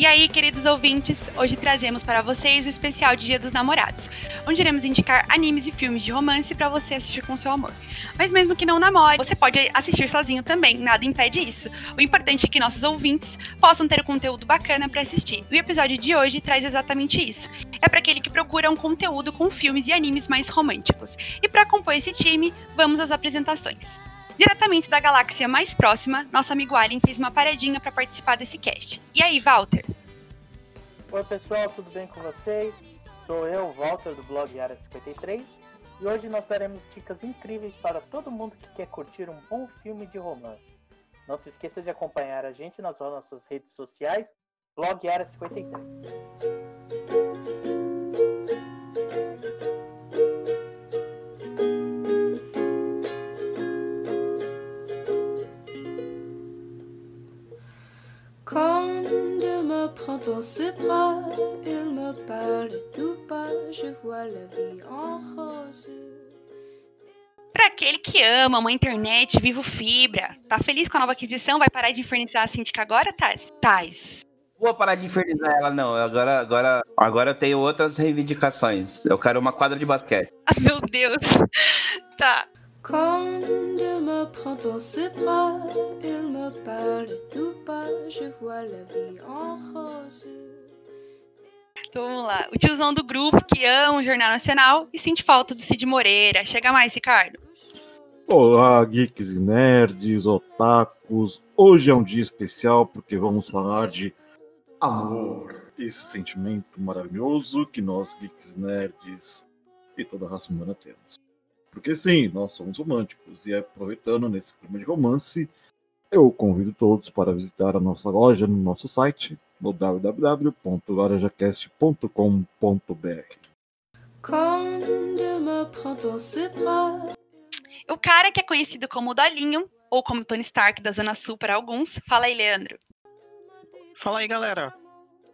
E aí, queridos ouvintes, hoje trazemos para vocês o especial de Dia dos Namorados, onde iremos indicar animes e filmes de romance para você assistir com seu amor. Mas mesmo que não namore, você pode assistir sozinho também, nada impede isso. O importante é que nossos ouvintes possam ter conteúdo bacana para assistir. O episódio de hoje traz exatamente isso. É para aquele que procura um conteúdo com filmes e animes mais românticos. E para compor esse time, vamos às apresentações. Diretamente da galáxia mais próxima, nosso amigo Alien fez uma paradinha para participar desse cast. E aí, Walter? Oi, pessoal, tudo bem com vocês? Sou eu, Walter, do blog Área 53, e hoje nós daremos dicas incríveis para todo mundo que quer curtir um bom filme de romance. Não se esqueça de acompanhar a gente nas nossas redes sociais, blog Área 53. Prend dans ses bras, il me parle tout bas, je vois la vie en rose. Para aquele que ama uma internet vivo fibra, tá feliz com a nova aquisição? Vai parar de infernizar a síndica agora, Taz? Taz. Vou parar de infernizar ela, não. Agora, agora, agora eu tenho outras reivindicações. Eu quero uma quadra de basquete. Ah, meu Deus. Tá. Quand il me prend dans ses bras, il me parle tout bas, je vois la vie en rose. Então vamos lá. O tiozão do grupo que ama o Jornal Nacional e sente falta do Cid Moreira. Chega mais, Ricardo. Olá, geeks e nerds, otakus. Hoje é um dia especial porque vamos falar de amor. Esse sentimento maravilhoso que nós, geeks nerds e toda a raça humana temos. Porque sim, nós somos românticos. E aproveitando nesse clima de romance, eu convido todos para visitar a nossa loja no nosso site, no www.larajacast.com.br. O cara que é conhecido como Dolinho, ou como Tony Stark da Zona Sul para alguns, fala aí, Leandro. Fala aí, galera.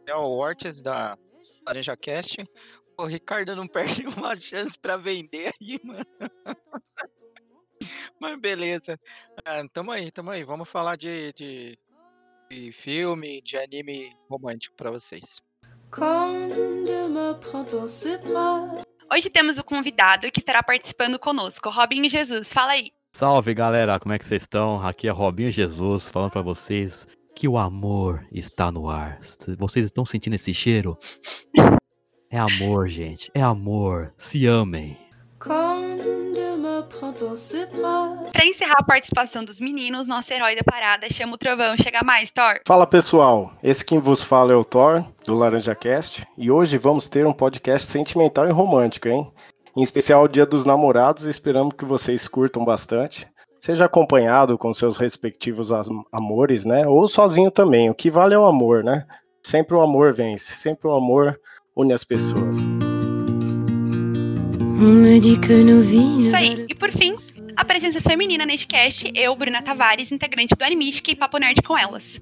É o Ortiz da Laranja Cast. O Ricardo não perde uma chance para vender aí, mano. Mas beleza. Ah, tamo aí, tamo aí. Vamos falar de, de, de filme, de anime romântico para vocês. Hoje temos o convidado que estará participando conosco, Robinho Jesus. Fala aí. Salve galera, como é que vocês estão? Aqui é Robinho Jesus falando para vocês que o amor está no ar. Vocês estão sentindo esse cheiro? É amor, gente. É amor. Se amem. Para encerrar a participação dos meninos, nosso herói da parada chama o trovão. Chega mais, Thor. Fala pessoal, esse quem vos fala é o Thor, do Laranja Cast, e hoje vamos ter um podcast sentimental e romântico, hein? Em especial o Dia dos Namorados, esperamos que vocês curtam bastante. Seja acompanhado com seus respectivos amores, né? Ou sozinho também. O que vale é o amor, né? Sempre o amor vence, sempre o amor une as pessoas. Isso aí. E por fim, a presença feminina neste cast, eu, Bruna Tavares, integrante do Animistic e Papo Nerd com elas.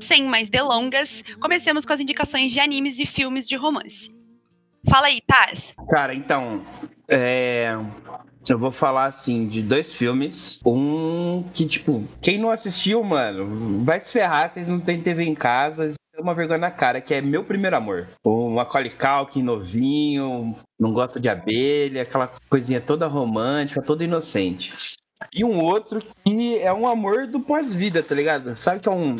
Sem mais delongas, comecemos com as indicações de animes e filmes de romance. Fala aí, Taz. Cara, então, é... eu vou falar assim de dois filmes. Um que, tipo, quem não assistiu, mano, vai se ferrar, vocês não têm TV em casa, uma vergonha na cara, que é Meu Primeiro Amor. O Macaulay Culkin novinho, não gosta de abelha, aquela coisinha toda romântica, toda inocente. E um outro que é um amor do pós-vida, tá ligado? Sabe que é um,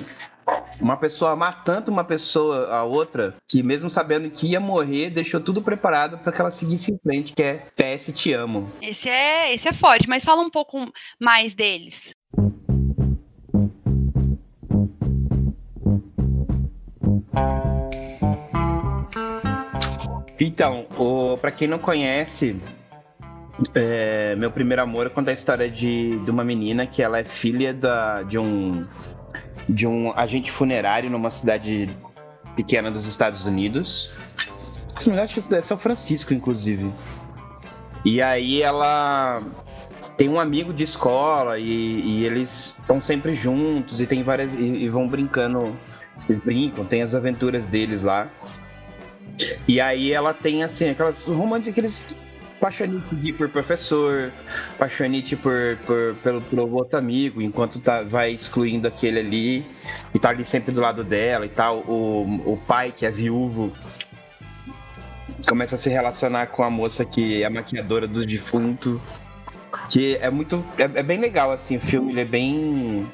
uma pessoa amar tanto uma pessoa a outra que mesmo sabendo que ia morrer, deixou tudo preparado para que ela seguisse em frente, que é PS Te Amo. Esse é, esse é forte, mas fala um pouco mais deles. Então, para quem não conhece, é, meu primeiro amor conta a história de, de uma menina que ela é filha da, de um de um agente funerário numa cidade pequena dos Estados Unidos. Acho que é São Francisco, inclusive. E aí ela tem um amigo de escola e, e eles estão sempre juntos e tem várias e, e vão brincando, eles brincam, tem as aventuras deles lá. E aí ela tem, assim, aquelas românticas, aqueles paixonite por professor, paixonite por, por, pelo, pelo outro amigo, enquanto tá, vai excluindo aquele ali, e tá ali sempre do lado dela e tal. O, o pai, que é viúvo, começa a se relacionar com a moça que é a maquiadora dos defuntos. Que é muito. É, é, bem legal, assim, o filme, ele é bem.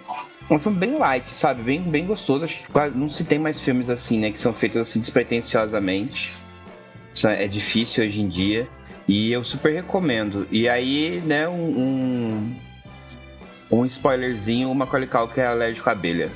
Um filme bem light, sabe? Bem, bem gostoso. Acho que quase não se tem mais filmes assim, né? Que são feitos assim despretensiosamente. É difícil hoje em dia. E eu super recomendo. E aí, né, um, um, um spoilerzinho, o Macaulay Culkin é alérgico à abelha.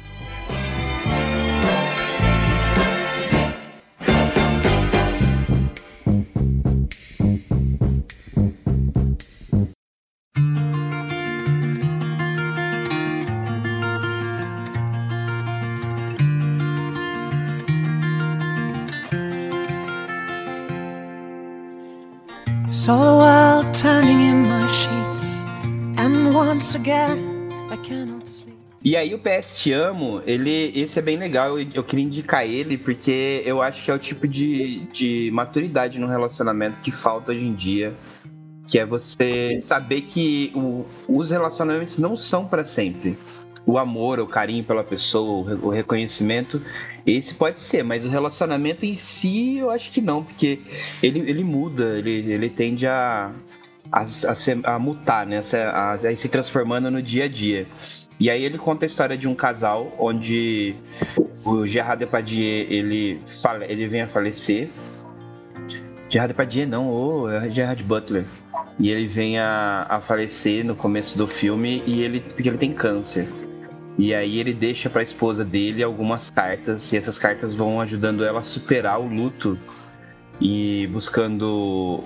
E aí o PS Te Amo, ele, esse é bem legal, eu, queria indicar ele porque eu acho que é o tipo de, de maturidade no relacionamento que falta hoje em dia, que é você saber que o, os relacionamentos não são para sempre. O amor, o carinho pela pessoa, o reconhecimento, esse pode ser, mas o relacionamento em si eu acho que não, porque ele, ele muda, ele, ele tende a, a, a, a mutar, né? A, a, se transformando no dia a dia. E aí ele conta a história de um casal onde o Gerard Depardieu ele, fala, ele vem a falecer. Gerard Depardieu não, o é Gerard Butler. E ele vem a, a falecer no começo do filme e ele porque ele tem câncer. E aí ele deixa para a esposa dele algumas cartas e essas cartas vão ajudando ela a superar o luto e buscando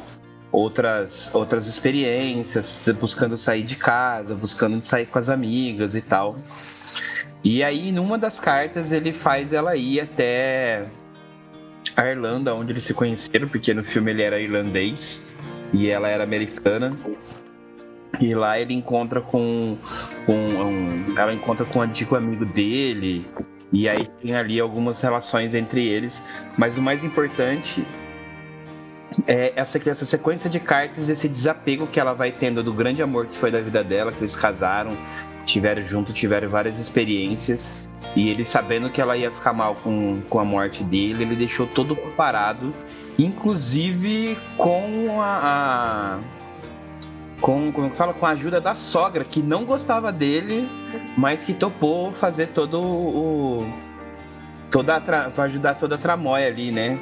outras, outras experiências, buscando sair de casa, buscando sair com as amigas e tal. E aí, numa das cartas, ele faz ela ir até a Irlanda, onde eles se conheceram, porque no filme ele era irlandês e ela era americana. E lá ele encontra com, com um, ela encontra com um antigo amigo dele. E aí tem ali algumas relações entre eles. Mas o mais importante é, essa, essa sequência de cartas, esse desapego que ela vai tendo do grande amor que foi da vida dela, que eles casaram, tiveram junto, tiveram várias experiências. E ele sabendo que ela ia ficar mal com, com a morte dele, ele deixou todo preparado, inclusive com a, a com, como fala, com a ajuda da sogra, que não gostava dele, mas que topou fazer todo o. toda a ajudar toda a tramóia ali, né?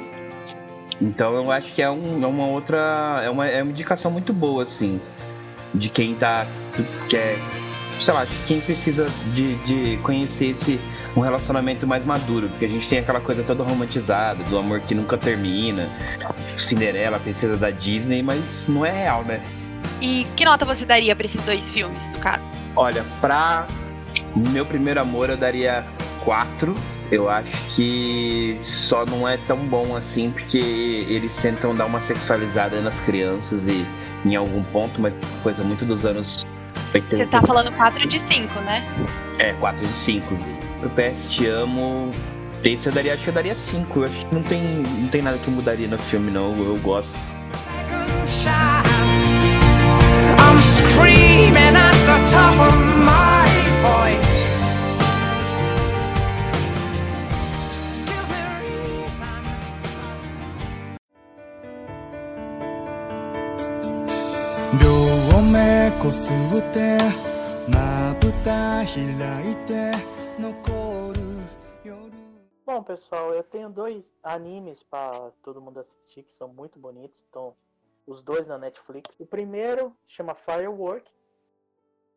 Então eu acho que é, um, é uma outra. É uma, é uma indicação muito boa, assim. De quem tá. Quer, sei lá, de quem precisa de, de conhecer esse um relacionamento mais maduro, porque a gente tem aquela coisa toda romantizada, do amor que nunca termina, Cinderela, princesa da Disney, mas não é real, né? E que nota você daria para esses dois filmes, no caso? Olha, pra meu primeiro amor eu daria quatro eu acho que só não é tão bom assim porque eles tentam dar uma sexualizada nas crianças e em algum ponto, mas coisa muito dos anos 80. Você tá falando 4 de 5, né? É, 4 de 5. O PS Te Amo. Esse eu daria, acho que eu daria 5. Eu acho que não tem, não tem nada que mudaria no filme, não. Eu, eu gosto. I'm screaming at the top of my voice. Bom, pessoal, eu tenho dois animes para todo mundo assistir que são muito bonitos. Estão os dois na Netflix. O primeiro chama Firework,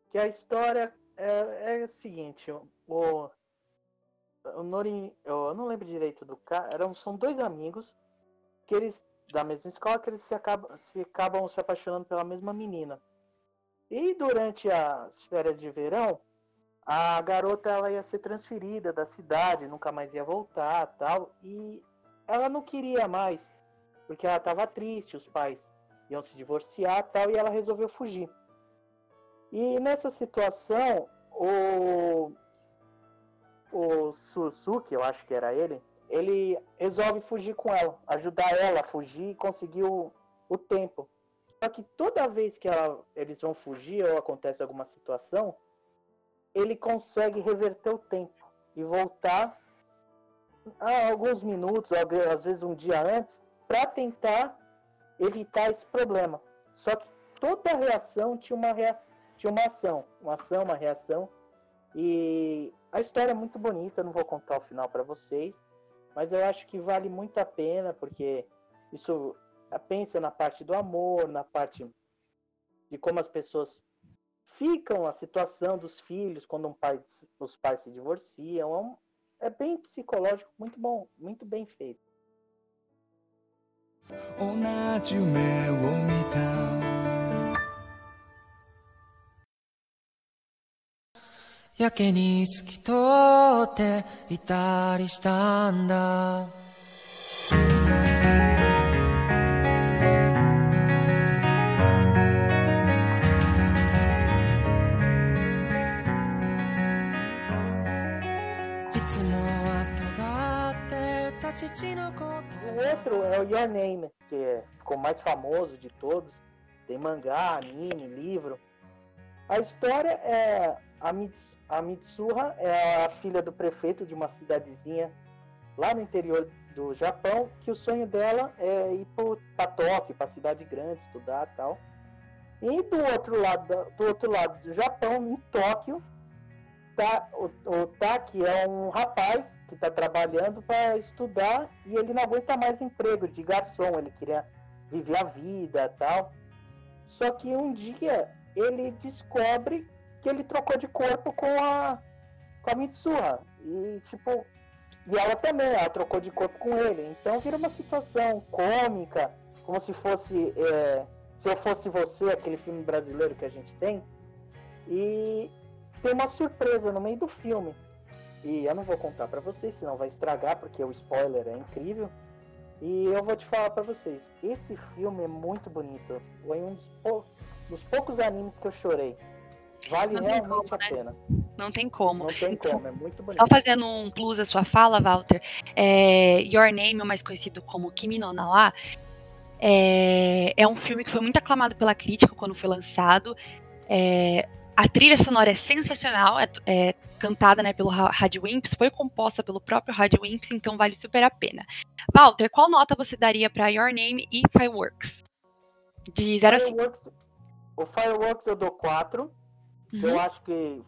que a história é, é a seguinte: o, o Nori, eu não lembro direito do cara, eram, são dois amigos que eles da mesma escola que eles se acabam se, acabam se apaixonando pela mesma menina. E durante as férias de verão, a garota ela ia ser transferida da cidade, nunca mais ia voltar, tal, e ela não queria mais, porque ela estava triste, os pais iam se divorciar, tal, e ela resolveu fugir. E nessa situação, o o Suzuki, eu acho que era ele, ele resolve fugir com ela, ajudar ela a fugir e conseguir o, o tempo. Só que toda vez que ela, eles vão fugir ou acontece alguma situação, ele consegue reverter o tempo e voltar a alguns minutos, às vezes um dia antes, para tentar evitar esse problema. Só que toda reação tinha uma, rea... tinha uma ação, uma ação, uma reação. E a história é muito bonita, não vou contar o final para vocês, mas eu acho que vale muito a pena, porque isso pensa na parte do amor, na parte de como as pessoas ficam, a situação dos filhos quando um pai, os pais se divorciam. É, um, é bem psicológico, muito bom, muito bem feito. O outro é o Your Name, que ficou mais famoso de todos. Tem mangá, anime, livro. A história é a, Mits, a Mitsuha é a filha do prefeito de uma cidadezinha lá no interior do Japão, que o sonho dela é ir para Tóquio, para cidade grande, estudar tal. E do outro lado do outro lado do Japão, em Tóquio, tá, o, o Taki é um rapaz que está trabalhando para estudar e ele não aguenta mais emprego de garçom, ele queria viver a vida tal. Só que um dia ele descobre que ele trocou de corpo com a, com a Mitsuha. E tipo, e ela também, ela trocou de corpo com ele. Então vira uma situação cômica, como se fosse é, Se Eu Fosse Você, aquele filme brasileiro que a gente tem. E tem uma surpresa no meio do filme. E eu não vou contar para vocês, senão vai estragar, porque o spoiler é incrível. E eu vou te falar para vocês, esse filme é muito bonito. Foi um dos, pou... dos, poucos animes que eu chorei. Vale não realmente como, a né? pena. Não tem como. Não tem como, é muito bonito. Só fazendo um plus à sua fala, Walter, é, Your Name, mais conhecido como Kimi no Nawa, é, é um filme que foi muito aclamado pela crítica quando foi lançado. É, a trilha sonora é sensacional, é, é cantada né, pelo Rádio Wimps, foi composta pelo próprio Rádio Wimps, então vale super a pena. Walter, qual nota você daria para Your Name e Fireworks? De 0 a 5. O Fireworks eu dou 4. Uhum. Eu acho que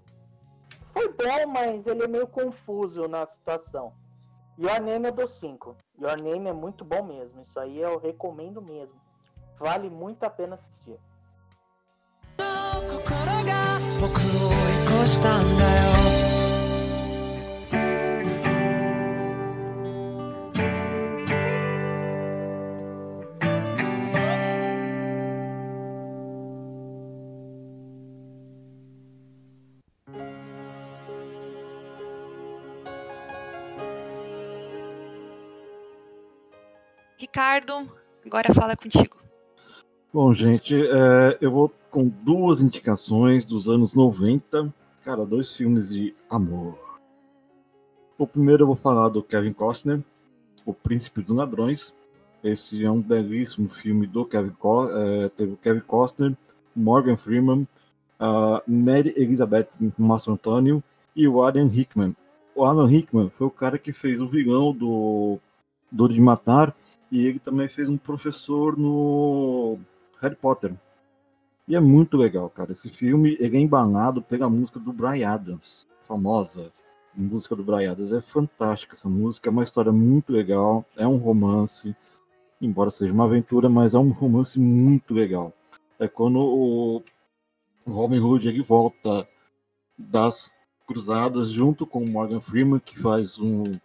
foi bom, mas ele é meio confuso na situação. Your Name eu dou 5. Your Name é muito bom mesmo. Isso aí eu recomendo mesmo. Vale muito a pena assistir. 僕を追い越したんだよ Ricardo, agora fala contigo. Bom, gente, é, eu vou com duas indicações dos anos 90. Cara, dois filmes de amor. O primeiro eu vou falar do Kevin Costner, O Príncipe dos Ladrões. Esse é um belíssimo filme do Kevin Costner. É, teve o Kevin Costner, Morgan Freeman, Mary Elizabeth Mastro Antônio e o Alan Rickman. O Alan Rickman foi o cara que fez o vilão do Duro de Matar e ele também fez um professor no Harry Potter. E é muito legal, cara. Esse filme ele é embanado pela música do Brian Adams, famosa música do Brian Adams. É fantástica essa música, é uma história muito legal, é um romance, embora seja uma aventura, mas é um romance muito legal. É quando o Robin Hood ele volta das cruzadas junto com o Morgan Freeman, que faz um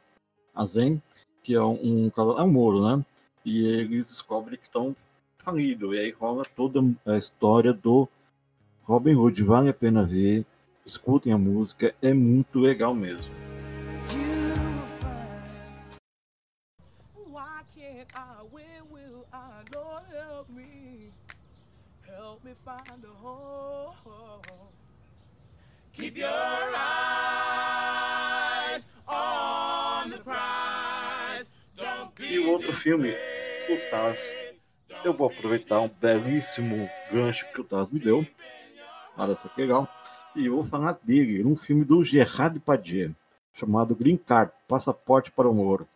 Azen, que é um, um, é um moro, né? E eles descobrem que estão falido. E aí rola toda a história do Robin Hood. Vale a pena ver. Escutem a música, é muito legal mesmo. Keep your eyes on the prize. Don't be e o outro filme, o Taz eu vou aproveitar um belíssimo gancho que o Taz me deu. Olha só que legal. E eu vou falar dele, num filme do Gerard Depardieu, chamado Green Card, Passaporte para o Moro.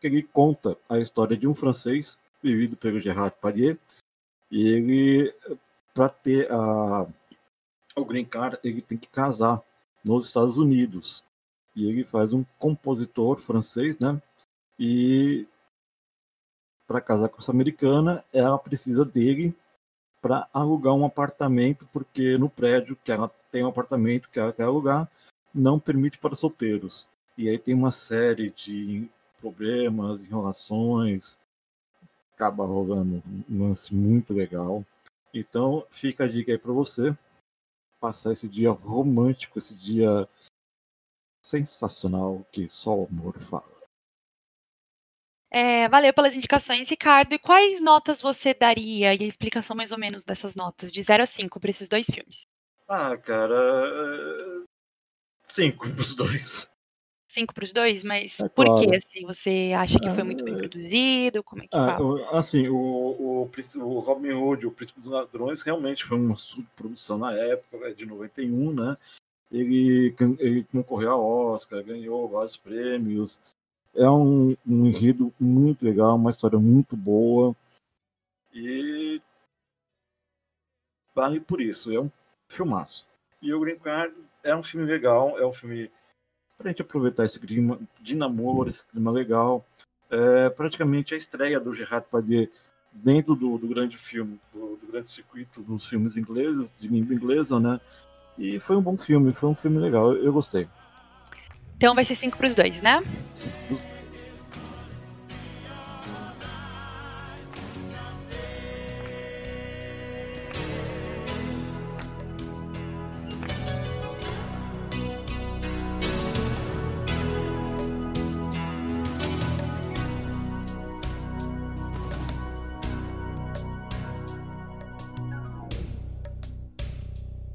Que ele conta a história de um francês, vivido pelo Gerard Depardieu, e ele, para ter a, o Green Card, ele tem que casar nos Estados Unidos. E ele faz um compositor francês, né? E para casar com essa americana, ela precisa dele para alugar um apartamento, porque no prédio que ela tem um apartamento que ela quer alugar, não permite para solteiros. E aí tem uma série de problemas, enrolações, acaba rolando um lance muito legal. Então, fica a dica aí para você passar esse dia romântico, esse dia sensacional que só o amor fala. É, valeu pelas indicações, Ricardo. E quais notas você daria e a explicação mais ou menos dessas notas, de 0 a 5, para esses dois filmes? Ah, cara. 5 pros dois. 5 para os dois? Mas É por claro. que, assim? Você acha que foi Ah, muito bem é- produzido? Como é que Ah, fala? o- assim, o, o, o Robin Hood, o Príncipe dos Ladrões, realmente foi uma subprodução na época, é de 91, né? Ele, ele concorreu ao Oscar, ganhou vários prêmios. É um, um enredo muito legal, uma história muito boa. E vale por isso, é um filmaço. E o Green Card é um filme legal, é um filme pra gente aproveitar esse clima de namoro, esse clima legal. É praticamente a estreia do Gerard Depardieu dentro do, do grande filme, do, do grande circuito dos filmes ingleses, de língua inglesa, né? E foi um bom filme, foi um filme legal, eu, eu gostei. Então vai ser 5 para os dois, né?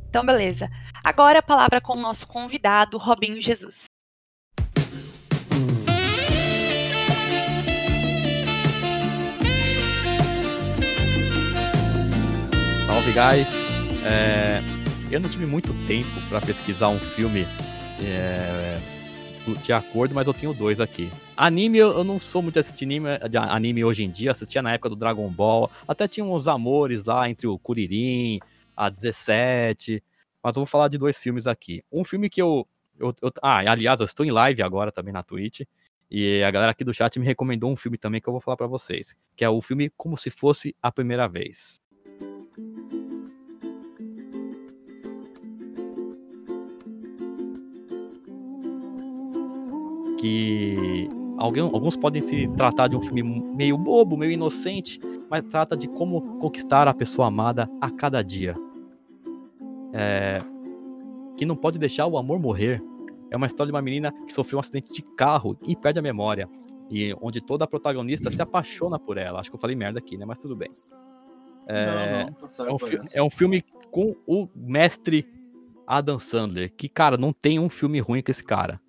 Então, beleza. Agora a palavra com o nosso convidado, Robinho Jesus. Guys! É, eu não tive muito tempo pra pesquisar um filme é, de acordo, mas eu tenho dois aqui. Anime, eu não sou muito assistir anime, anime hoje em dia, assistia na época do Dragon Ball, até tinha uns amores lá entre o Kuririn, a 17, mas eu vou falar de dois filmes aqui. Um filme que eu, eu, eu- Ah, aliás, eu estou em live agora também na Twitch, e a galera aqui do chat me recomendou um filme também que eu vou falar pra vocês, que é o filme Como Se Fosse a Primeira Vez. Que alguém, alguns podem se tratar de um filme meio bobo, meio inocente, mas trata de como conquistar a pessoa amada a cada dia. É, que não pode deixar o amor morrer. É uma história de uma menina que sofreu um acidente de carro e perde a memória. E onde toda a protagonista se apaixona por ela. Acho que eu falei merda aqui, né? Mas tudo bem. É, não, não, é um, fi- é um filme com o mestre Adam Sandler, que, cara, não tem um filme ruim com esse cara.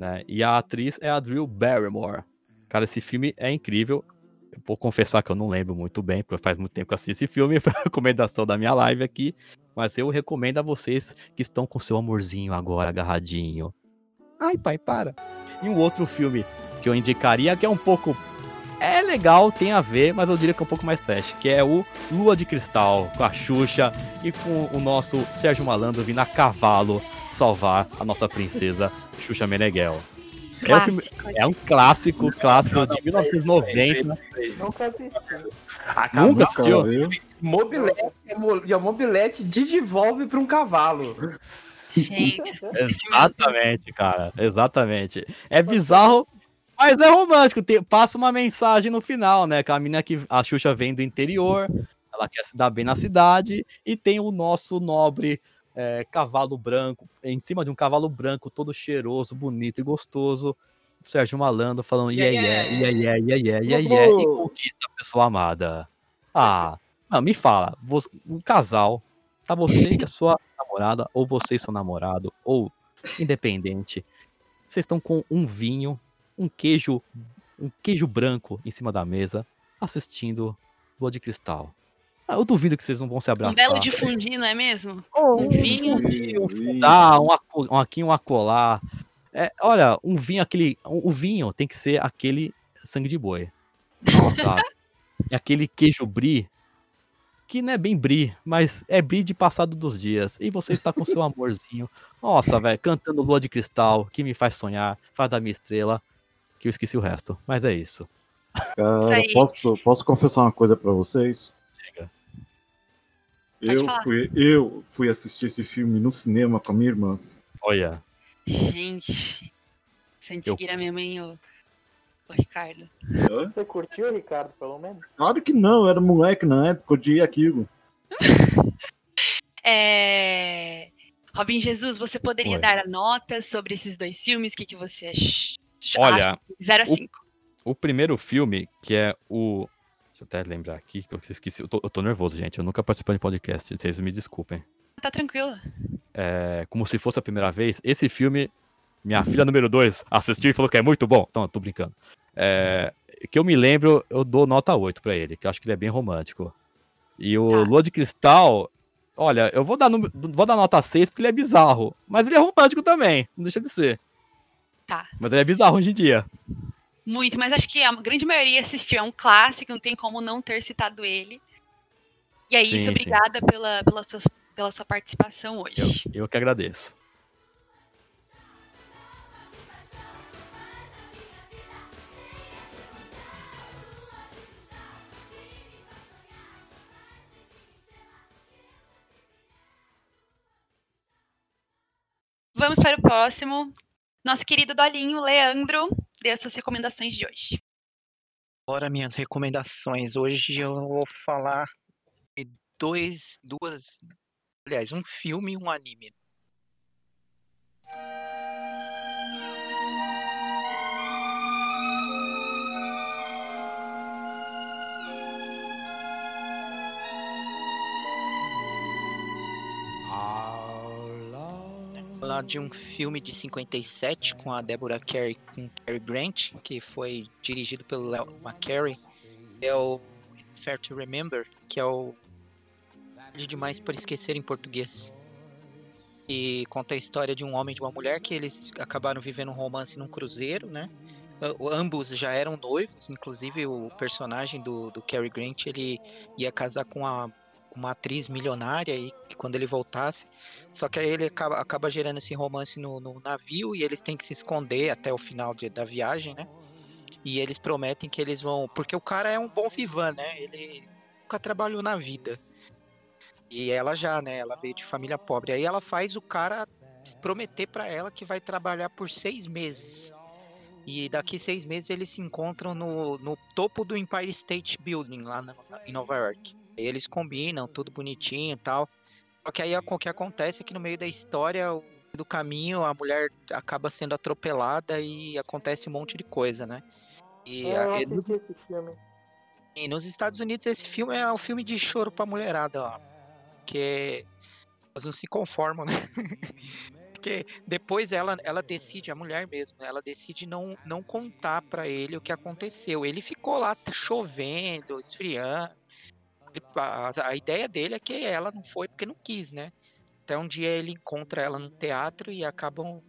Né? E a atriz é a Drew Barrymore. Cara, esse filme é incrível. Eu vou confessar que eu não lembro muito bem, porque faz muito tempo que eu assisti esse filme, foi a recomendação da minha live aqui. Mas eu recomendo a vocês que estão com seu amorzinho agora agarradinho. Ai, pai, para. E um outro filme que eu indicaria, que é um pouco. É legal, tem a ver, mas eu diria que é um pouco mais trash, que é o Lua de Cristal, com a Xuxa e com o nosso Sérgio Malandro vindo a cavalo salvar a nossa princesa Xuxa Meneghel. É um, filme- Clássico. é um clássico, clássico de 1990. Nunca assisti. Acabou Nunca assistiu? Mobilete, e a mobilete devolve pra um cavalo. Gente, Exatamente, cara. Exatamente. É bizarro, mas é romântico. Tem- passa uma mensagem no final, né? Que a menina que a Xuxa vem do interior, ela quer se dar bem na cidade, e tem o nosso nobre é, cavalo branco, em cima de um cavalo branco, todo cheiroso, bonito e gostoso. Sérgio Malandro falando yeah, yeah, yeah, yeah, yeah, yeah, yeah, yeah, e conquista a pessoa amada. Ah, não, me fala, vo- um casal, tá você e a sua namorada, ou você e seu namorado, ou independente, vocês estão com um vinho, um queijo, um queijo branco em cima da mesa, assistindo lua de cristal. Ah, eu duvido que vocês não vão se Um abraçar. belo de fundir, não é mesmo? Oh, um vinho. Um fundar, um, aco- um aqui, um acolá. É, olha, um vinho, aquele. um- o vinho tem que ser aquele sangue de boi. Nossa. é aquele queijo brie. Que não é bem brie, mas é brie de passado dos dias. E você está com seu amorzinho. Nossa, velho, cantando Lua de Cristal, que me faz sonhar, faz da minha estrela, que eu esqueci o resto. Mas é isso. Cara, posso, posso confessar uma coisa pra vocês? Eu fui, eu fui assistir esse filme no cinema com a minha irmã. Olha, Gente. Santigueira mesmo, hein, ô, ô Ricardo. Hã? Você curtiu, Ricardo, pelo menos? Claro que não, eu era moleque na época, eu odiei aquilo. É... Robin Jesus, você poderia Oi. dar notas sobre esses dois filmes? O que, que você ach- Olha, acha? 0 a o- 5. o primeiro filme, que é o. Deixa eu até lembrar aqui, que eu esqueci. Eu tô, eu tô nervoso, gente. Eu nunca participei de podcast, vocês me desculpem. Tá tranquilo. É, como se fosse a primeira vez. Esse filme, minha filha número 2 assistiu e falou que é muito bom. Então, eu tô brincando. É, que eu me lembro, eu dou nota 8 pra ele, que eu acho que ele é bem romântico. E o Tá. Lua de Cristal, olha, eu vou dar, vou dar nota 6 porque ele é bizarro. Mas ele é romântico também, não deixa de ser. Tá. Mas ele é bizarro hoje em dia. Muito, mas acho que a grande maioria assistiu. É um clássico, não tem como não ter citado ele. E é isso, sim. obrigada pela, pela, sua, pela sua participação hoje. Eu que agradeço. Vamos para o próximo. Nosso querido Dolinho, Leandro, dê as suas recomendações de hoje. Agora minhas recomendações. Hoje eu vou falar de dois, duas, aliás, um filme e um anime. Falar de um filme de 57 com a Deborah Carey com Cary Grant, que foi dirigido pelo Léo McCarey. É o Fair to Remember, que é o Tarde Demais para Esquecer em português. E conta a história de um homem e de uma mulher que eles acabaram vivendo um romance num cruzeiro, né? Ambos já eram noivos, inclusive o personagem do, do Cary Grant, ele ia casar com com uma atriz milionária e quando ele voltasse, só que aí ele acaba, acaba gerando esse romance no, no navio e eles têm que se esconder até o final de- da viagem, né? E eles prometem que eles vão. Porque o cara é um bom vivan, né? Ele nunca trabalhou na vida. E ela já, né? Ela veio de família pobre. Aí ela faz o cara prometer pra ela que vai trabalhar por seis meses. E daqui seis meses eles se encontram no, no topo do Empire State Building, lá na- em Nova York. Eles combinam, tudo bonitinho e tal. Só que aí o que acontece é que no meio da história, do caminho, a mulher acaba sendo atropelada e acontece um monte de coisa, né? E, É, eu a- assisti esse filme. e nos Estados Unidos esse filme é um filme de choro pra mulherada, ó. Que elas não se conformam, né? Porque depois ela, ela decide, a mulher mesmo, né? ela decide não, não contar pra ele o que aconteceu. Ele ficou lá chovendo, esfriando. A, a ideia dele é que ela não foi porque não quis, né? Até um dia ele encontra ela no teatro e acabam.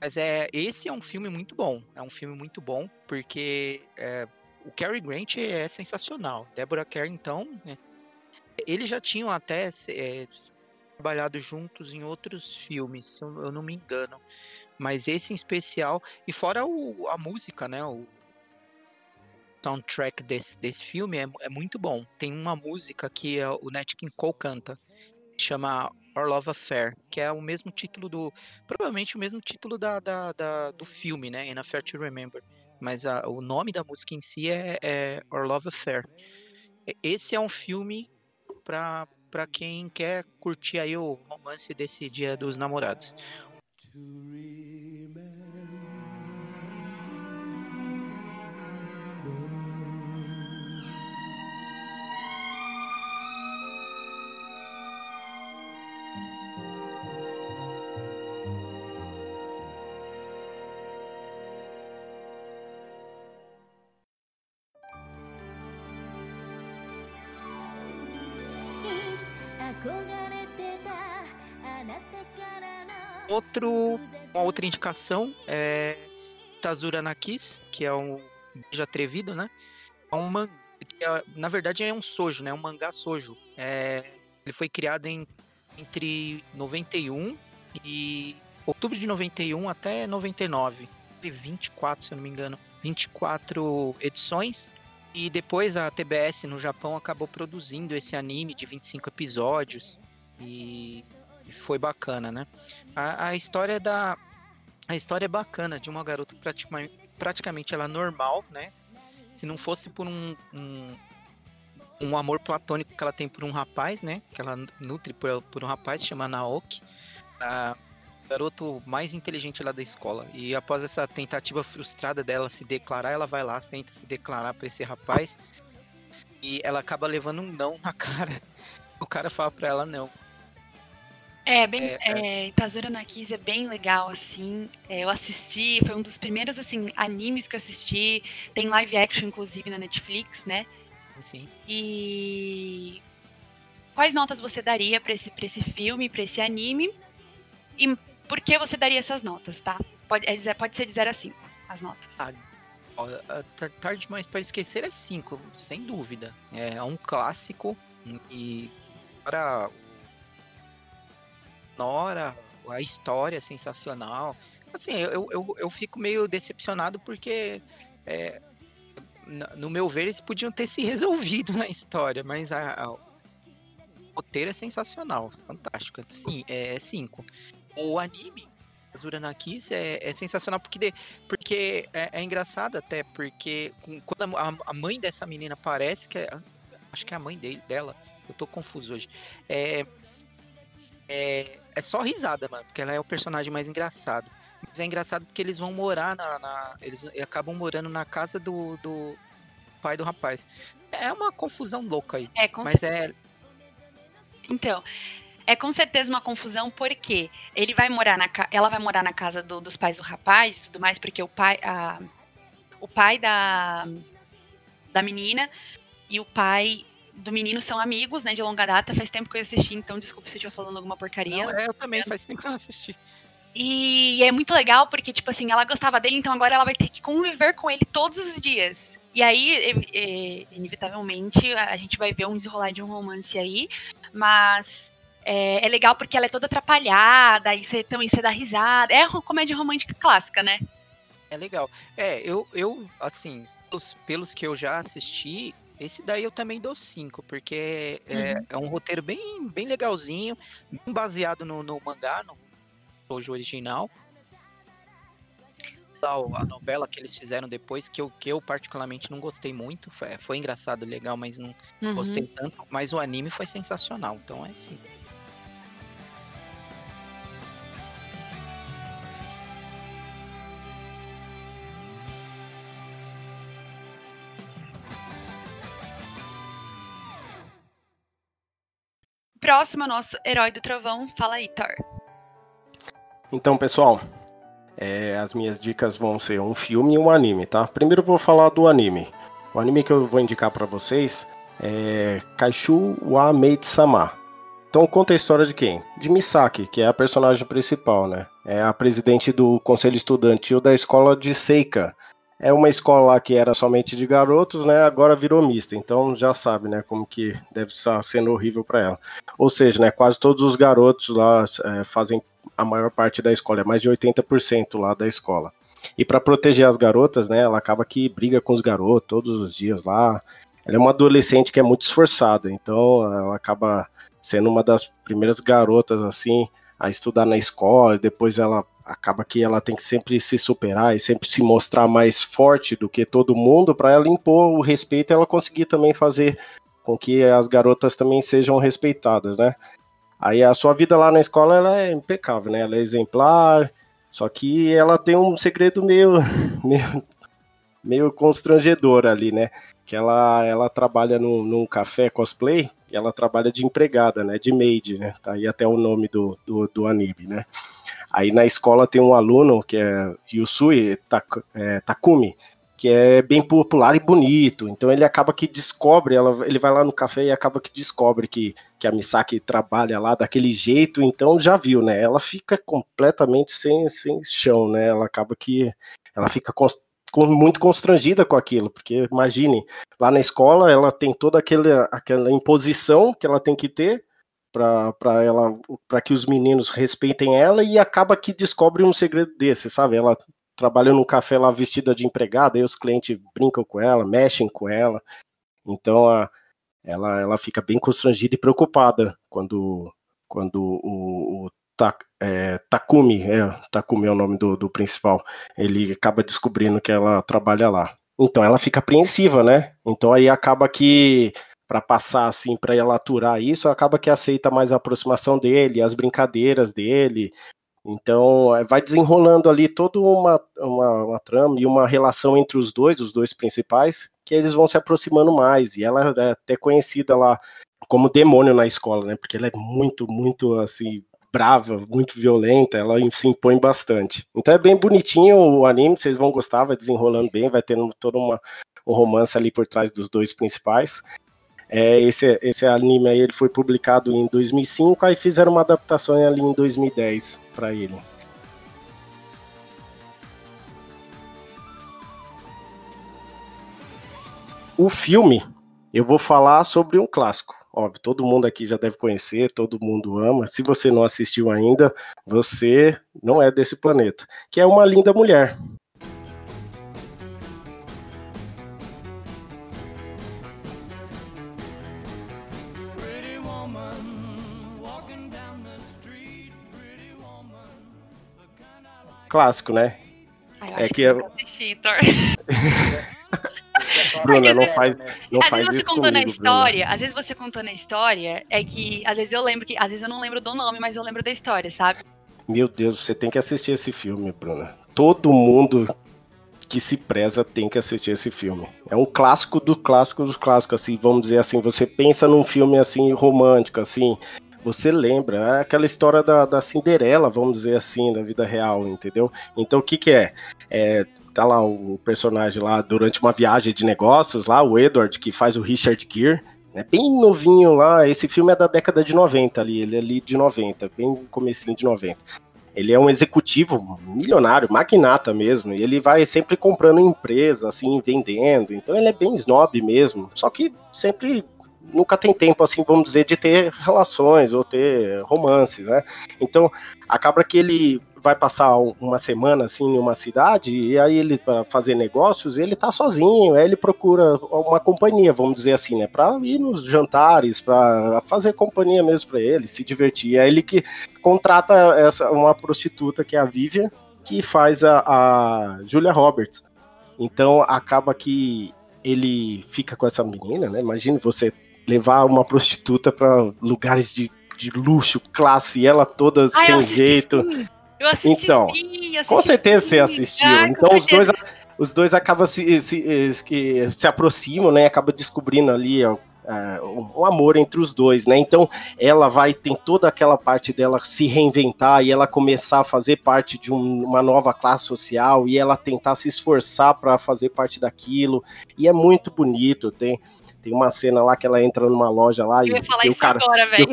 Mas é esse é um filme muito bom. É um filme muito bom porque é, o Cary Grant é sensacional. Deborah Kerr, então, né, eles já tinham até é, trabalhado juntos em outros filmes, se eu, eu não me engano. Mas esse em especial, e fora o, a música, né? O soundtrack desse, desse filme é, é muito bom. Tem uma música que é o Nat King Cole canta, chama Our Love Affair, que é o mesmo título do. Provavelmente o mesmo título da, da, da- do filme, né? In a Fair to Remember. Mas a- o nome da música em si é, é Our Love Affair. Esse é um filme pra, pra quem quer curtir aí o romance desse dia dos namorados. Outro, uma outra indicação é Tazura Nakis, que é um beijo atrevido, né? É um man... é, na verdade é um sojo, né? Um mangá sojo. É... Ele foi criado em... entre 91 e outubro de 91 até 99. 24, se eu não me engano. 24 edições. E depois a TBS no Japão acabou produzindo esse anime de 25 episódios. E foi bacana, né? A, a história da. A história é bacana de uma garota praticamente, praticamente ela é normal, né? Se não fosse por um, um, um, amor platônico que ela tem por um rapaz, né? Que ela nutre por, por um rapaz, chama Naoki. A, garoto mais inteligente lá da escola. E após essa tentativa frustrada dela se declarar, ela vai lá, tenta se declarar para esse rapaz. E ela acaba levando um não na cara. O cara fala pra ela não. É, bem, é, é. Itazura na Kiss é bem legal, assim. É, eu assisti, foi um dos primeiros, assim, animes que eu assisti. Tem live action, inclusive, na Netflix, né? Sim. E quais notas você daria para esse, pra esse filme, para esse anime? E por que você daria essas notas, tá? Pode, é, pode ser de 0 a 5, as notas. Ah, tarde demais para esquecer é 5, sem dúvida. É um clássico e para Nora, a história é sensacional. Assim, eu, eu, eu fico meio decepcionado porque, é, no meu ver, eles podiam ter se resolvido na história, mas a, a, o roteiro é sensacional, fantástico. Sim, é 5. O anime, Azura na Kiss, é, é sensacional porque, de, porque é, é, engraçado até, porque quando a, a, mãe dessa menina aparece, que é, acho que é a mãe dele, dela, eu tô confuso hoje, é, é, é só risada, mano, porque ela é o personagem mais engraçado. Mas é engraçado porque eles vão morar na. na eles acabam morando na casa do, do pai do rapaz. É uma confusão louca aí. É, com mas certeza. é. Então, é com certeza uma confusão porque ele vai morar na ela vai morar na casa do, dos pais do rapaz e tudo mais, porque o pai, a, o pai da, da menina e o pai do menino são amigos, né, de longa data. Faz tempo que eu assisti, então desculpa se eu estiver falando alguma porcaria. Não, é, eu também, faz tempo que eu assisti. E é muito legal porque, tipo assim, ela gostava dele, então agora ela vai ter que conviver com ele todos os dias. E aí, inevitavelmente, a gente vai ver um desenrolar de um romance aí, mas é, é, legal porque ela é toda atrapalhada, e você também você dá risada. É comédia romântica clássica, né? É legal. É, eu, eu assim, pelos, pelos que eu já assisti, esse daí eu também dou cinco, porque é, uhum. é, um roteiro bem, bem legalzinho, bem baseado no, no mangá, no hoje original. A novela que eles fizeram depois, que eu, que eu particularmente não gostei muito. Foi, foi engraçado, legal, mas não uhum. gostei tanto. Mas o anime foi sensacional, então é sim. Próximo, nosso herói do trovão. Fala aí, Thor. Então, pessoal, é, as minhas dicas vão ser um filme e um anime, tá? Primeiro vou falar do anime. O anime que eu vou indicar para vocês é Kaishu wa Maid-sama. Então conta a história de quem? De Misaki, que é a personagem principal, né? É a presidente do conselho estudantil da escola de Seika, é uma escola lá que era somente de garotos, né? Agora virou mista. Então já sabe, né? Como que deve estar sendo horrível para ela. Ou seja, né? Quase todos os garotos lá é, fazem a maior parte da escola, é mais de 80% lá da escola. E para proteger as garotas, né? Ela acaba que briga com os garotos todos os dias lá. Ela é uma adolescente que é muito esforçada, então ela acaba sendo uma das primeiras garotas assim a estudar na escola. Depois ela acaba que ela tem que sempre se superar e sempre se mostrar mais forte do que todo mundo para ela impor o respeito e ela conseguir também fazer com que as garotas também sejam respeitadas, né? Aí a sua vida lá na escola ela é impecável, né? Ela é exemplar, só que ela tem um segredo meio meio, meio constrangedor ali, né? Que ela ela trabalha num, num café cosplay e ela trabalha de empregada, né? De maid, né? Tá aí até o nome do, do, do anime, né? Aí na escola tem um aluno que é Yusui é, Takumi, que é bem popular e bonito. Então ele acaba que descobre, ela, ele vai lá no café e acaba que descobre que, que a Misaki trabalha lá daquele jeito, então já viu, né? Ela fica completamente sem, sem chão, né? Ela acaba que ela fica muito constrangida com aquilo, porque imagine, lá na escola ela tem toda aquele, aquela imposição que ela tem que ter para ela para que os meninos respeitem ela e acaba que descobre um segredo desse, sabe? Ela trabalha num café lá vestida de empregada, aí os clientes brincam com ela, mexem com ela. Então a, ela, ela fica bem constrangida e preocupada quando, quando o, o É, Takumi, é, Takumi é o nome do, do principal, ele acaba descobrindo que ela trabalha lá. Então ela fica apreensiva, né? Então aí acaba que para passar assim, para ela aturar isso, acaba que aceita mais a aproximação dele, as brincadeiras dele, então, eh, vai desenrolando ali toda uma, uma, uma, trama e uma relação entre os dois, os dois principais, que eles vão se aproximando mais. E ela é até conhecida lá como demônio na escola, né? Porque ela é muito, muito assim, brava, muito violenta, ela se impõe bastante. Então é bem bonitinho o anime, vocês vão gostar, vai desenrolando bem, vai tendo todo uma, um romance ali por trás dos dois principais. É, esse, esse anime aí ele foi publicado em 2005, aí fizeram uma adaptação ali em 2010 para ele. O filme, eu vou falar sobre um clássico. Óbvio, todo mundo aqui já deve conhecer, todo mundo ama. Se você não assistiu ainda, você não é desse planeta. Que é Uma Linda Mulher. clássico, né? Ai, é que, que eu... assisti, Thor. Bruna, não faz, não às faz vezes você contou na história, Bruna. às vezes você contou na história, é que às vezes eu lembro que, às vezes eu não lembro do nome, mas eu lembro da história, sabe? Meu Deus, você tem que assistir esse filme, Bruna. Todo mundo que se preza tem que assistir esse filme. É um clássico do clássico dos clássicos, assim, vamos dizer assim, você pensa num filme assim romântico, assim, você lembra. É aquela história da, da Cinderela, vamos dizer assim, da vida real, entendeu? Então o que que é? é tá lá o personagem lá durante uma viagem de negócios, lá o Edward, que faz o Richard Gere, é bem novinho lá, esse filme é da década de 90 ali, ele é ali de 90, bem comecinho de 90. Ele é um executivo milionário, magnata mesmo, e ele vai sempre comprando empresa, assim, vendendo, então ele é bem snob mesmo, só que sempre nunca tem tempo, assim, vamos dizer, de ter relações ou ter romances, né? Então, acaba que ele vai passar uma semana assim em uma cidade e aí ele para fazer negócios ele tá sozinho aí ele procura uma companhia vamos dizer assim né para ir nos jantares para fazer companhia mesmo para ele se divertir é ele que contrata essa uma prostituta que é a Vivian que faz a, a Julia Roberts então acaba que ele fica com essa menina né imagine você levar uma prostituta para lugares de, de luxo, classe, ela toda Ai, sem jeito. Sim. Eu assisti então, sim, assisti com certeza sim. você assistiu. Ah, então os dois, os dois acabam se, se, se, se aproximam, né? Acaba descobrindo ali ó, uh, o amor entre os dois, né? Então ela vai tem toda aquela parte dela se reinventar e ela começar a fazer parte de um, uma nova classe social e ela tentar se esforçar para fazer parte daquilo e é muito bonito. Tem tem uma cena lá que ela entra numa loja lá eu e, falar e o cara, agora, velho.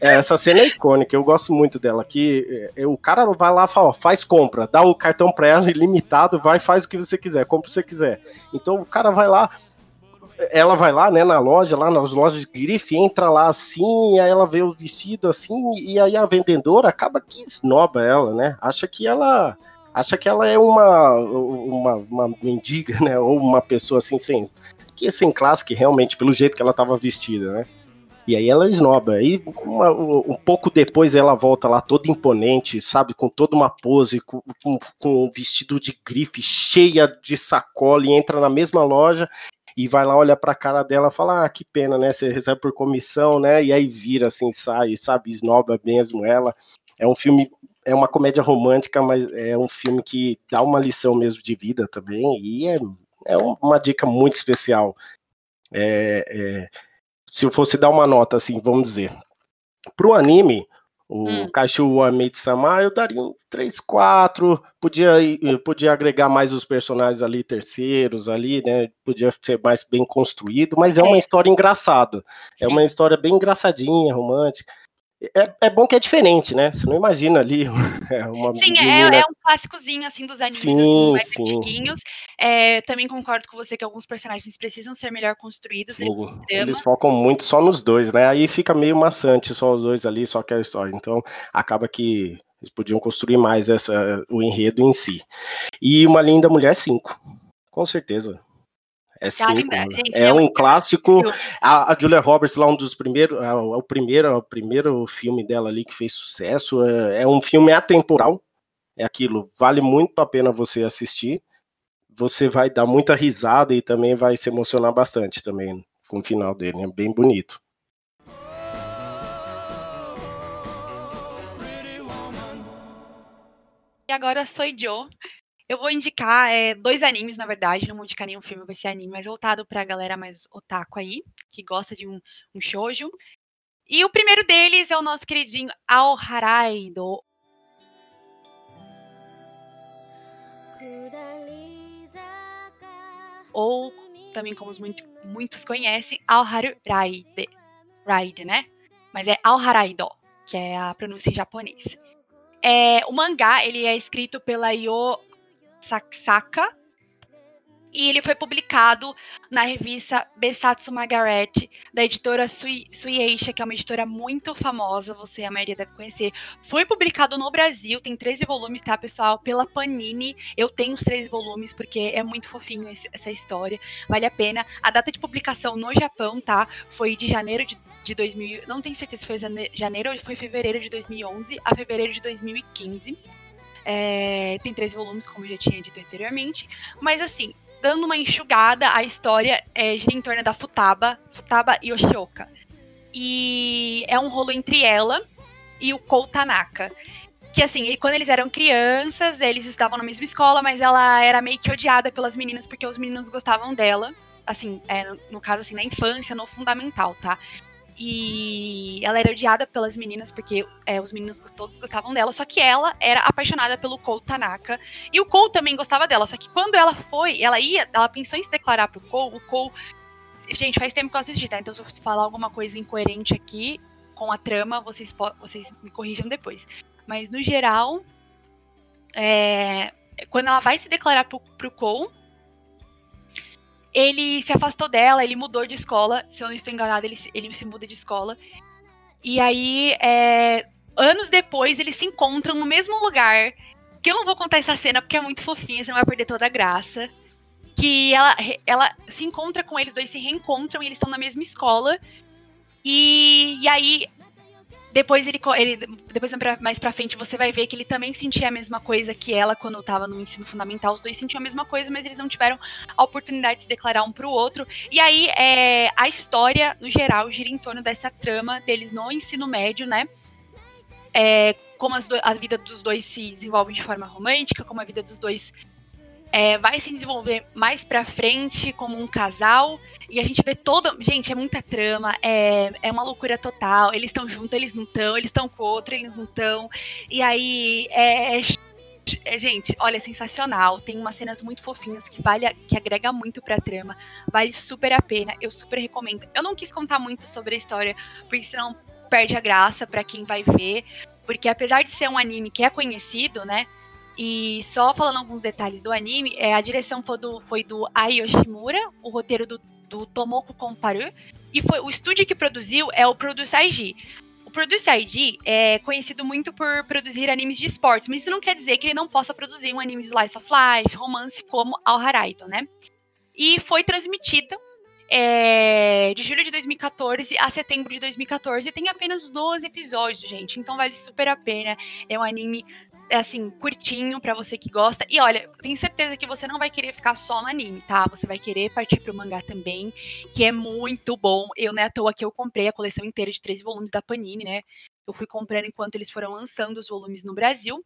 É, essa cena é icônica, eu gosto muito dela. Que é, o cara vai lá e fala, ó, faz compra, dá o cartão para ela ilimitado, vai faz o que você quiser, compra o que você quiser. Então o cara vai lá, ela vai lá, né, na loja, lá nas lojas de grife, entra lá assim, e aí ela vê o vestido assim, e aí a vendedora acaba que esnoba ela, né? Acha que ela acha que ela é uma, uma, uma mendiga, né? Ou uma pessoa assim sem que sem classe, que realmente pelo jeito que ela estava vestida, né? E aí ela esnoba. E uma, um pouco depois ela volta lá toda imponente, sabe? Com toda uma pose, com, com, com um vestido de grife cheia de sacola e entra na mesma loja e vai lá, olha pra cara dela fala: Ah, que pena, né? Você recebe por comissão, né? E aí vira assim, sai, sabe? Esnoba mesmo ela. É um filme, é uma comédia romântica, mas é um filme que dá uma lição mesmo de vida também. E é, é uma dica muito especial. É, é, se eu fosse dar uma nota, assim, vamos dizer. Pro anime, O Hum. Kaishu wa Mitsama eu daria um 3, 4. Podia, podia agregar mais os personagens ali, terceiros ali, né? Podia ser mais bem construído, mas é uma É. história engraçada. É uma história bem engraçadinha, romântica. É, é bom que é diferente, né? Você não imagina ali é, uma Sim, menina é, é um clássicozinho, assim, dos animes Sim, assim, mais sim. antiguinhos. É, também concordo com você que alguns personagens precisam ser melhor construídos. Sim, eles focam muito só nos dois, né? Aí fica meio maçante só os dois ali, só aquela história. Então acaba que eles podiam construir mais essa, o enredo em si. E Uma Linda Mulher 5, com certeza. É 5. linda. Gente, É eu- um clássico. A, a Julia Roberts, lá, um dos primeiros, é o, é primeiro, é o primeiro filme dela ali que fez sucesso. É, é um filme atemporal. É aquilo, vale muito a pena você assistir. Você vai dar muita risada e também vai se emocionar bastante também com o final dele. É bem bonito. E agora sou Joe. Eu vou indicar é, dois animes, na verdade. Não vou indicar nenhum filme, vai ser anime mais voltado pra galera mais otaku aí, que gosta de um, um shoujo. E o primeiro deles é o nosso queridinho Ao Haraido. Ou também como muito- muitos conhecem, Ao Haru Raide. Raide, né? Mas é Ao Haraido, que é a pronúncia em japonês. É, o mangá ele é escrito pela Yo Saksaka e ele foi publicado na revista Besatsu Magaret, da editora Sui, Suieixa, que é uma editora muito famosa, você a maioria deve conhecer. Foi publicado no Brasil, tem 13 volumes, tá, pessoal? Pela Panini. Eu tenho os 13 volumes, porque é muito fofinho esse- essa história, vale a pena. A data de publicação no Japão, tá? Foi de janeiro de, de 2000, não tenho certeza se foi jane- janeiro ou foi fevereiro de 2011 a fevereiro de 2015. É, tem 13 volumes, como eu já tinha dito anteriormente. Mas assim, dando uma enxugada, a história é, gira em torno da Futaba, Futaba Yoshioka. E é um rolo entre ela e o Kou Tanaka. Que assim, e quando eles eram crianças, eles estavam na mesma escola, mas ela era meio que odiada pelas meninas, porque os meninos gostavam dela. Assim, é, no caso, assim, na infância, no fundamental, tá? E ela era odiada pelas meninas, porque é, os meninos todos gostavam dela, só que ela era apaixonada pelo Kou Tanaka. E o Kou também gostava dela, só que quando ela foi, ela ia, ela pensou em se declarar pro Kou, o Kou. Gente, faz tempo que eu assisti, tá? Então se eu falar alguma coisa incoerente aqui com a trama, vocês, vocês me corrijam depois. Mas no geral, é, quando ela vai se declarar pro, pro Kou, ele se afastou dela, ele mudou de escola. Se eu não estou enganada, ele, ele se muda de escola. E aí, é, anos depois, eles se encontram no mesmo lugar. Que eu não vou contar essa cena porque é muito fofinha, você não vai perder toda a graça. Que ela, ela se encontra com eles, dois se reencontram e eles estão na mesma escola. E, e aí, depois ele, ele depois mais pra frente você vai ver que ele também sentia a mesma coisa que ela quando tava no ensino fundamental. Os dois sentiam a mesma coisa, mas eles não tiveram a oportunidade de se declarar um pro outro. E aí é, a história, no geral, gira em torno dessa trama deles no ensino médio, né? É, como do- a vida dos dois se desenvolve de forma romântica, como a vida dos dois é, vai se desenvolver mais pra frente como um casal. E a gente vê toda. Gente, é muita trama, é, é uma loucura total. Eles estão juntos, eles não estão, eles estão com outro, eles não estão. E aí é, é, Gente, olha, é sensacional. Tem umas cenas muito fofinhas que vale, que agrega muito pra trama. Vale super a pena. Eu super recomendo. Eu não quis contar muito sobre a história, porque senão perde a graça pra quem vai ver. Porque apesar de ser um anime que é conhecido, né? E só falando alguns detalhes do anime, é, a direção foi do, foi do Ai Yoshimura, o roteiro do, do Tomoko Komparu, e foi o estúdio que produziu é o Produce IG. O Produce IG é conhecido muito por produzir animes de esportes, mas isso não quer dizer que ele não possa produzir um anime de slice of life, romance como Al Haraido, né? E foi transmitido é, de julho de 2014 a setembro de 2014 e tem apenas 12 episódios, gente. Então vale super a pena. É um anime é assim, curtinho pra você que gosta. E olha, tenho certeza que você não vai querer ficar só no anime, tá? Você vai querer partir pro mangá também, que é muito bom. Eu, né, à toa que eu comprei a coleção inteira de 13 volumes da Panini, né? Eu fui comprando enquanto eles foram lançando os volumes no Brasil.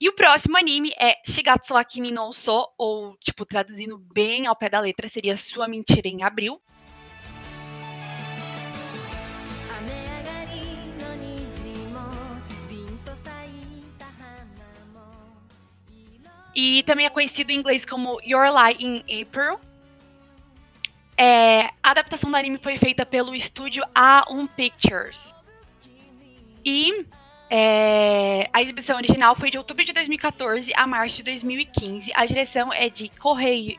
E o próximo anime é Shigatsu wa Kimi no So, ou, tipo, traduzindo bem ao pé da letra, seria Sua Mentira em Abril. E também é conhecido em inglês como Your Lie in April. É, a adaptação do anime foi feita pelo estúdio A1 Pictures. E é, a exibição original foi de outubro de 2014 a março de 2015. A direção é de Kohei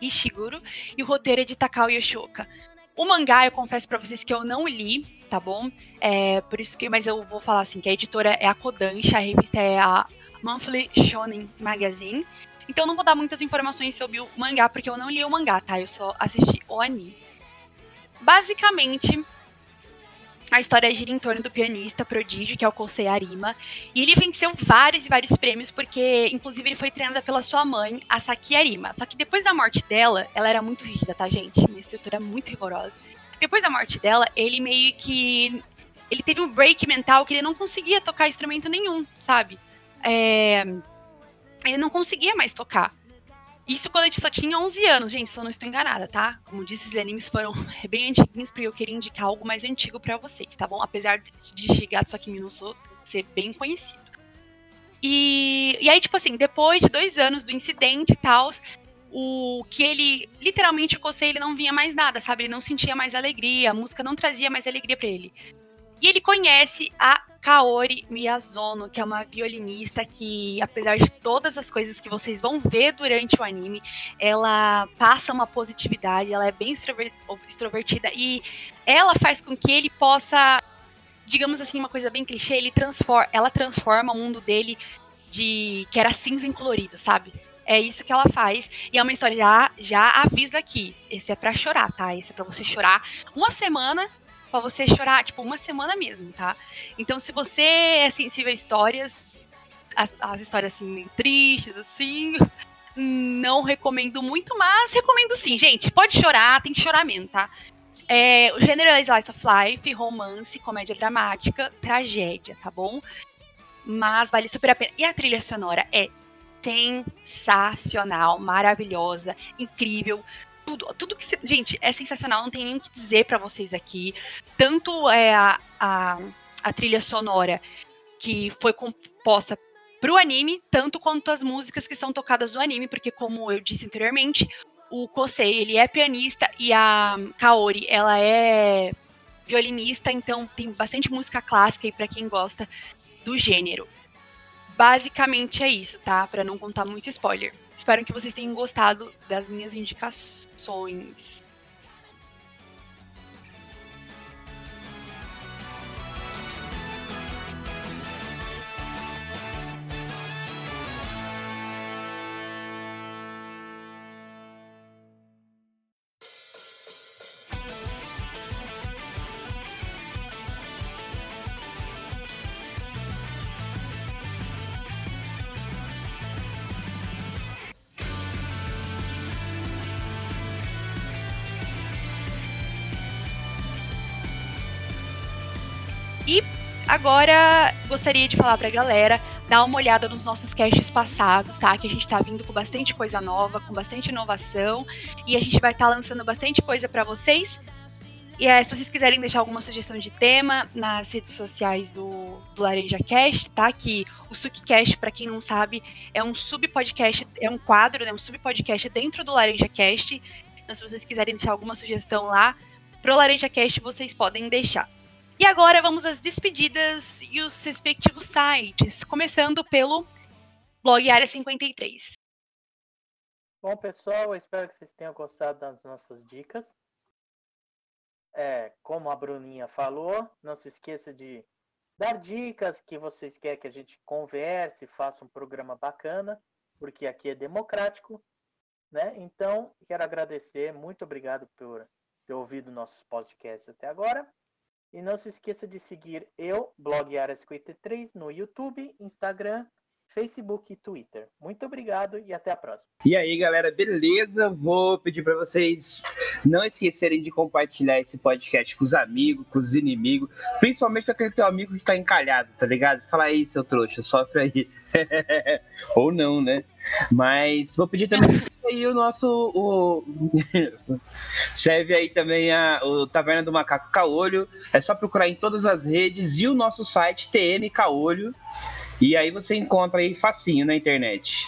Ishiguro e o roteiro é de Takao Yoshioka. O mangá, eu confesso para vocês que eu não li, tá bom? É, por isso que, mas eu vou falar assim, que a editora é a Kodansha, a revista é a Monthly Shonen Magazine. Então não vou dar muitas informações sobre o mangá, porque eu não li o mangá, tá? Eu só assisti o anime. Basicamente, a história gira em torno do pianista prodígio, que é o Kosei Arima. E ele venceu vários e vários prêmios, porque, inclusive, ele foi treinado pela sua mãe, a Saki Arima. Só que depois da morte dela, ela era muito rígida, tá, gente? Uma estrutura muito rigorosa. Depois da morte dela, ele meio que. Ele teve um break mental que ele não conseguia tocar instrumento nenhum, sabe? É... Ele não conseguia mais tocar. Isso quando gente só tinha 11 anos, gente, se eu não estou enganada, tá? Como disse, esses animes foram bem antiguinhos, porque eu queria indicar algo mais antigo para vocês, tá bom? Apesar de Shigatsu Akimi no So ser bem conhecido. E, e aí, tipo assim, depois de dois anos do incidente e tal, o que ele, literalmente, o Kosei, ele não vinha mais nada, sabe? Ele não sentia mais alegria, a música não trazia mais alegria para ele. E ele conhece a Kaori Miyazono, que é uma violinista que, apesar de todas as coisas que vocês vão ver durante o anime, ela passa uma positividade, ela é bem extrovertida e ela faz com que ele possa, digamos assim, uma coisa bem clichê, ele transforma, ela transforma o mundo dele de que era cinza em colorido, sabe? É isso que ela faz. E é uma história, já, já avisa aqui. Esse é para chorar, tá? Esse é pra você chorar uma semana para você chorar, tipo, uma semana mesmo, tá? Então, se você é sensível a histórias, as, as histórias assim, tristes, assim, não recomendo muito, mas recomendo sim, gente. Pode chorar, tem que chorar mesmo, tá? É, o gênero é Slice of Life, romance, comédia dramática, tragédia, tá bom? Mas vale super a pena. E a trilha sonora é sensacional, maravilhosa, incrível tudo, tudo que gente, é sensacional, não tem nem o que dizer para vocês aqui. Tanto é a, a, a trilha sonora que foi composta pro anime, tanto quanto as músicas que são tocadas no anime, porque como eu disse anteriormente, o Kosei, ele é pianista e a Kaori, ela é violinista, então tem bastante música clássica aí para quem gosta do gênero. Basicamente é isso, tá? Para não contar muito spoiler. Espero que vocês tenham gostado das minhas indicações. E agora gostaria de falar pra galera dar uma olhada nos nossos casts passados, tá? Que a gente tá vindo com bastante coisa nova, com bastante inovação e a gente vai estar tá lançando bastante coisa para vocês. E é, se vocês quiserem deixar alguma sugestão de tema nas redes sociais do, do Laranja Cast, tá? Que o Succast, para quem não sabe, é um sub-podcast, é um quadro, né? Um sub-podcast dentro do Laranja Cast. Então, se vocês quiserem deixar alguma sugestão lá pro Laranja Cast, vocês podem deixar. E agora vamos às despedidas e os respectivos sites, começando pelo blog Área 53. Bom, pessoal, eu espero que vocês tenham gostado das nossas dicas. É, como a Bruninha falou, não se esqueça de dar dicas que vocês querem que a gente converse, faça um programa bacana, porque aqui é democrático, né? Então, quero agradecer, muito obrigado por ter ouvido nossos podcasts até agora. E não se esqueça de seguir eu, blog Área 53, no YouTube, Instagram, Facebook e Twitter. Muito obrigado e até a próxima. E aí, galera, beleza? Vou pedir para vocês não esquecerem de compartilhar esse podcast com os amigos, com os inimigos, principalmente com aquele teu amigo que tá encalhado, tá ligado? Fala aí, seu trouxa, sofre aí. Ou não, né? Mas vou pedir também aí o nosso. O... Serve aí também a o Taverna do Macaco Caolho. É só procurar em todas as redes e o nosso site TN Caolho. E aí você encontra aí facinho na internet.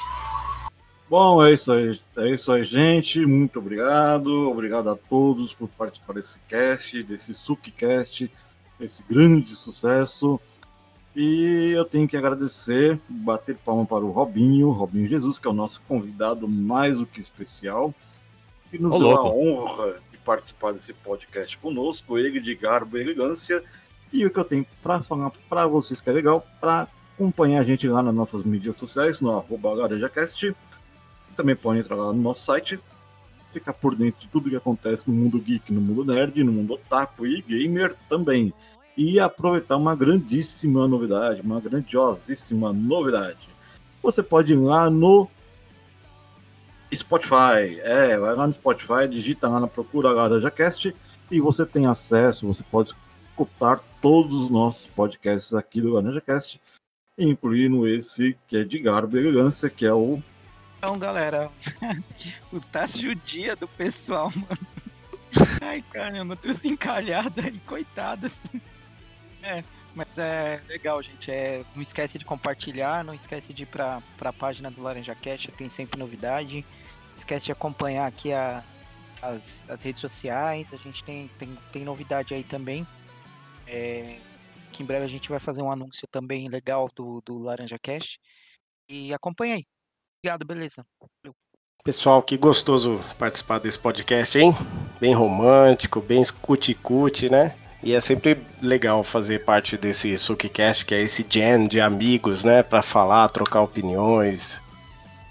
Bom, é isso aí, é isso aí, gente. Muito obrigado. Obrigado a todos por participar desse cast, desse Succast, esse grande sucesso. E eu tenho que agradecer, bater palma para o Robinho, Robinho Jesus, que é o nosso convidado mais do que especial, que nos Ô, deu a honra de participar desse podcast conosco, ele de garbo e elegância. E o que eu tenho para falar para vocês que é legal, para acompanhar a gente lá nas nossas mídias sociais, no arroba LaranjaCast. Você também pode entrar lá no nosso site, ficar por dentro de tudo que acontece no mundo geek, no mundo nerd, no mundo otaku e gamer também. E aproveitar uma grandíssima novidade, uma grandiosíssima novidade. Você pode ir lá no Spotify. É, vai lá no Spotify, digita lá na procura LaranjaCast e você tem acesso, você pode escutar todos os nossos podcasts aqui do LaranjaCast, incluindo esse que é de garbo e elegância, que é o Então, galera, o taça judia do pessoal, mano. Ai, caramba, tudo encalhado aí, coitado. É, mas é legal, gente. É, não esquece de compartilhar, não esquece de ir pra, pra página do Laranja Cash, tem sempre novidade. Esquece de acompanhar aqui a, as, as redes sociais, a gente tem, tem, tem novidade aí também. É, que em breve a gente vai fazer um anúncio também legal do, do Laranja Cash. E acompanha aí. Obrigado, beleza. Pessoal, que gostoso participar desse podcast, hein? Bem romântico, bem cuti-cuti, né? E é sempre legal fazer parte desse Succast, que é esse jam de amigos, né? Pra falar, trocar opiniões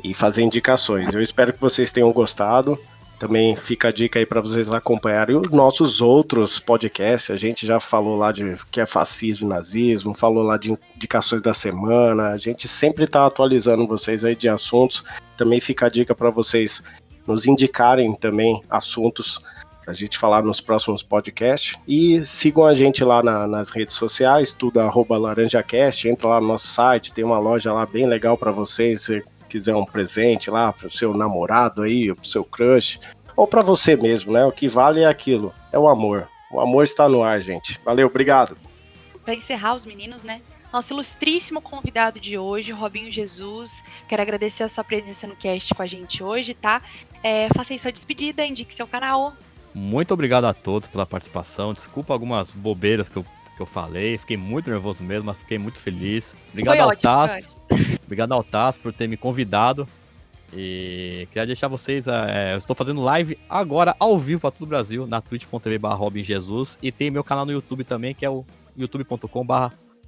e fazer indicações. Eu espero que vocês tenham gostado. Também fica a dica aí para vocês acompanharem os nossos outros podcasts. A gente já falou lá de que é fascismo nazismo, falou lá de indicações da semana. A gente sempre está atualizando vocês aí de assuntos. Também fica a dica para vocês nos indicarem também assuntos pra gente falar nos próximos podcasts. E sigam a gente lá na- nas redes sociais, tudo arroba laranjacast, entra lá no nosso site, tem uma loja lá bem legal para vocês, se quiser um presente lá pro seu namorado aí, pro seu crush, ou para você mesmo, né? O que vale é aquilo, é o amor. O amor está no ar, gente. Valeu, obrigado. Para encerrar os meninos, né? Nosso ilustríssimo convidado de hoje, Robinho Jesus. Quero agradecer a sua presença no cast com a gente hoje, tá? É, faça aí sua despedida, indique seu canal. Muito obrigado a todos pela participação. Desculpa algumas bobeiras que eu, que eu falei. Fiquei muito nervoso mesmo, mas fiquei muito feliz. Obrigado Foi ao ótimo, Taz. Obrigado ao Taz por ter me convidado. E queria deixar vocês. é, eu estou fazendo live agora ao vivo para todo o Brasil na twitch.tv Robin Jesus. E tem meu canal no YouTube também, que é o youtube.com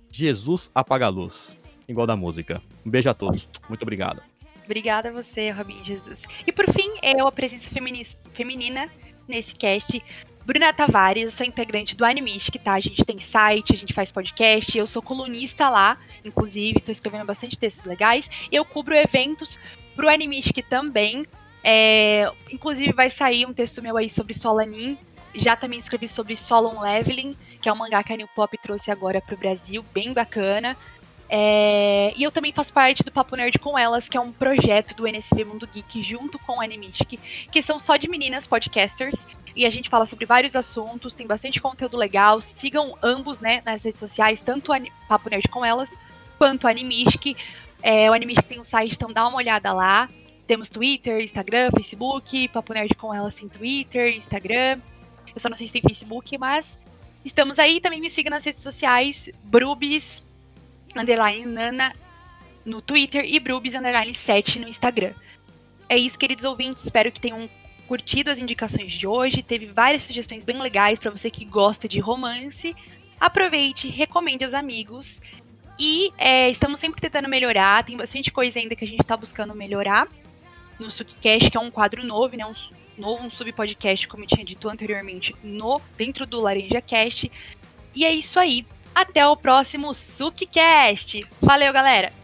Jesus Apaga a Luz. Igual da música. Um beijo a todos. Muito obrigado. Obrigada a você, Robinho Jesus. E por fim, eu, a presença femini- feminina nesse cast. Bruna Tavares, eu sou integrante do Animistic, tá? A gente tem site, a gente faz podcast, eu sou colunista lá, inclusive, tô escrevendo bastante textos legais. Eu cubro eventos pro Animistic também. É, inclusive, vai sair um texto meu aí sobre Solanin. Já também escrevi sobre Solon Leveling, que é um mangá que a New Pop trouxe agora pro Brasil, bem bacana. É, e eu também faço parte do Papo Nerd com Elas, que é um projeto do NSV Mundo Geek junto com o Animistic, que são só de meninas podcasters. E a gente fala sobre vários assuntos, tem bastante conteúdo legal. Sigam ambos, né, nas redes sociais, tanto o Papo Nerd com Elas, quanto o Animistic. É, o Animistic tem um site, então dá uma olhada lá. Temos Twitter, Instagram, Facebook. Papo Nerd com Elas tem Twitter, Instagram. Eu só não sei se tem Facebook, mas estamos aí. Também me siga nas redes sociais, Brubis, underline Nana no Twitter e Brubis underline 7 no Instagram. É isso, queridos ouvintes. Espero que tenham curtido as indicações de hoje. Teve várias sugestões bem legais para você que gosta de romance. Aproveite, recomende aos amigos. E é, estamos sempre tentando melhorar. Tem bastante coisa ainda que a gente está buscando melhorar no Succast, que é um quadro novo, né? Um novo, um subpodcast, como eu tinha dito anteriormente, no dentro do Laranja Cast. E é isso aí. Até o próximo Succast. Valeu, galera!